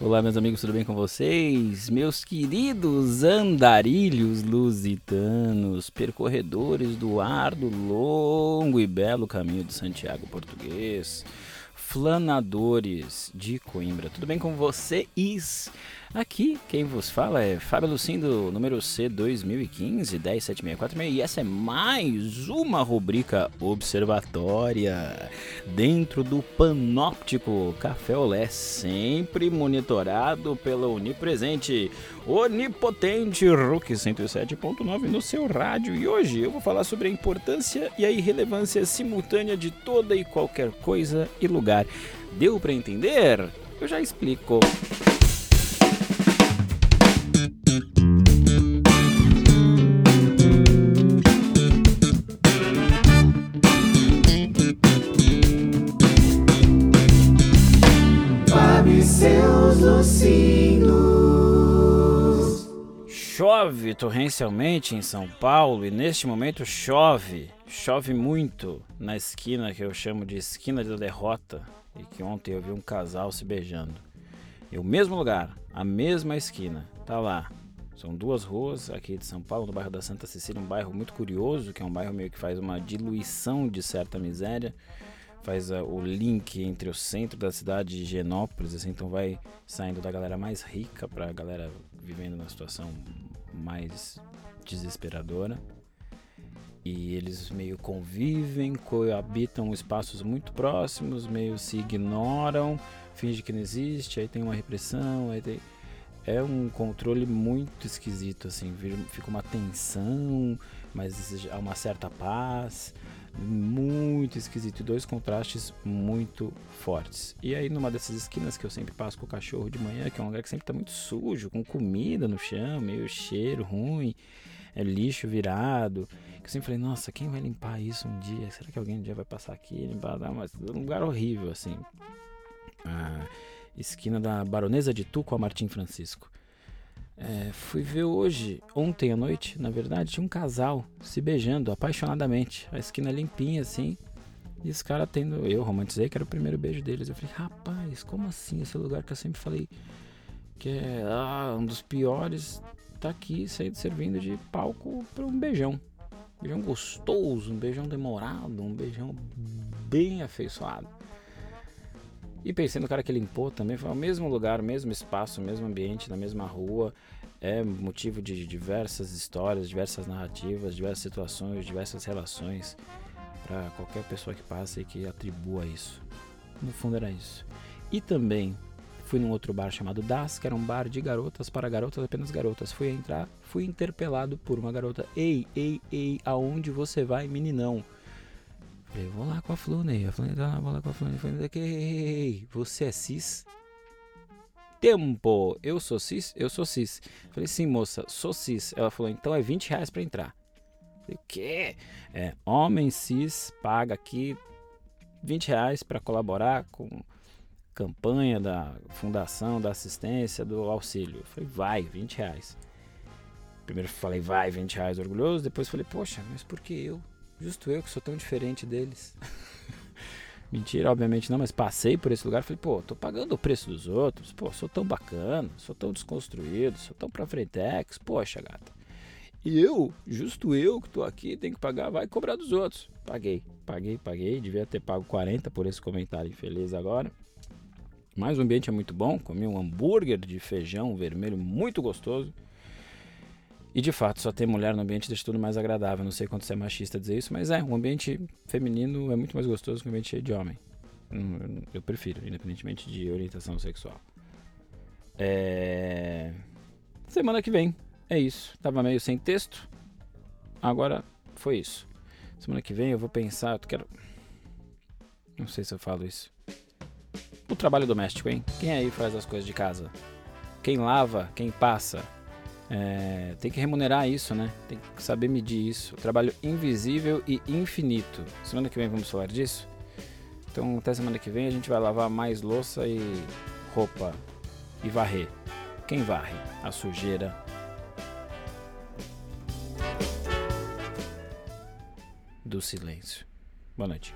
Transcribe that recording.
Olá, meus amigos, tudo bem com vocês? Meus queridos andarilhos lusitanos, percorredores do ardo, longo e belo caminho de Santiago português, flanadores de Coimbra, tudo bem com vocês? Aqui quem vos fala é Fábio Lucindo, número C 2015 10764 e essa é mais uma rubrica observatória dentro do Panóptico Café Olé, sempre monitorado pela Onipresente, Onipotente Rook 107.9 no seu rádio. E hoje eu vou falar sobre a importância e a irrelevância simultânea de toda e qualquer coisa e lugar. Deu para entender? Eu já explico. Chove torrencialmente em São Paulo e neste momento chove, chove muito na esquina que eu chamo de esquina da derrota e que ontem eu vi um casal se beijando. E o mesmo lugar, a mesma esquina, tá lá. São duas ruas aqui de São Paulo, no bairro da Santa Cecília, um bairro muito curioso, que é um bairro meio que faz uma diluição de certa miséria faz uh, o link entre o centro da cidade de Genópolis, assim, então vai saindo da galera mais rica para a galera vivendo na situação mais desesperadora. E eles meio convivem, coabitam espaços muito próximos, meio se ignoram, finge que não existe, aí tem uma repressão, aí tem... É um controle muito esquisito, assim, fica uma tensão, mas há uma certa paz muito esquisito, dois contrastes muito fortes. E aí numa dessas esquinas que eu sempre passo com o cachorro de manhã, que é um lugar que sempre tá muito sujo, com comida no chão, meio cheiro ruim, é lixo virado. Que eu sempre falei, nossa, quem vai limpar isso um dia? Será que alguém um dia vai passar aqui limpar? Não, mas é um lugar horrível assim. A esquina da Baronesa de Tu com a Martim Francisco. É, fui ver hoje, ontem à noite, na verdade, tinha um casal se beijando apaixonadamente. A esquina limpinha assim. E os caras tendo. Eu romantizei que era o primeiro beijo deles. Eu falei, rapaz, como assim? Esse lugar que eu sempre falei que é ah, um dos piores. Tá aqui saindo servindo de palco para um beijão. beijão gostoso, um beijão demorado, um beijão bem afeiçoado. E pensei no cara que limpou também, foi o mesmo lugar, mesmo espaço, mesmo ambiente, na mesma rua. É motivo de diversas histórias, diversas narrativas, diversas situações, diversas relações para qualquer pessoa que passe e que atribua isso. No fundo era isso. E também fui num outro bar chamado Das, que era um bar de garotas para garotas, apenas garotas. Fui entrar, fui interpelado por uma garota. Ei, ei, ei, aonde você vai, meninão? Falei, vou lá com a Flunei. A Flunei tá vou lá com a Flunei. Falei, que você é cis? Tempo, eu sou cis? Eu sou cis. Falei, sim, moça, sou cis. Ela falou, então é 20 reais pra entrar. Falei, o quê? É, homem cis paga aqui 20 reais pra colaborar com campanha da fundação, da assistência, do auxílio. Falei, vai, 20 reais. Primeiro falei, vai, 20 reais, orgulhoso. Depois falei, poxa, mas por que eu? Justo eu que sou tão diferente deles. Mentira, obviamente não, mas passei por esse lugar e falei, pô, tô pagando o preço dos outros, pô, sou tão bacana, sou tão desconstruído, sou tão pra frentex, poxa, gata. E eu, justo eu que tô aqui, tenho que pagar, vai cobrar dos outros. Paguei, paguei, paguei, devia ter pago 40 por esse comentário infeliz agora. Mas o ambiente é muito bom, comi um hambúrguer de feijão vermelho muito gostoso. E de fato, só ter mulher no ambiente deixa tudo mais agradável. Não sei quanto você é machista dizer isso, mas é, um ambiente feminino é muito mais gostoso que um ambiente de homem. Eu prefiro, independentemente de orientação sexual. É... Semana que vem, é isso. Tava meio sem texto, agora foi isso. Semana que vem eu vou pensar, eu quero. Não sei se eu falo isso. O trabalho doméstico, hein? Quem aí faz as coisas de casa? Quem lava? Quem passa? É, tem que remunerar isso, né? Tem que saber medir isso. Trabalho invisível e infinito. Semana que vem vamos falar disso? Então, até semana que vem a gente vai lavar mais louça e roupa e varrer. Quem varre? A sujeira. Do silêncio. Boa noite.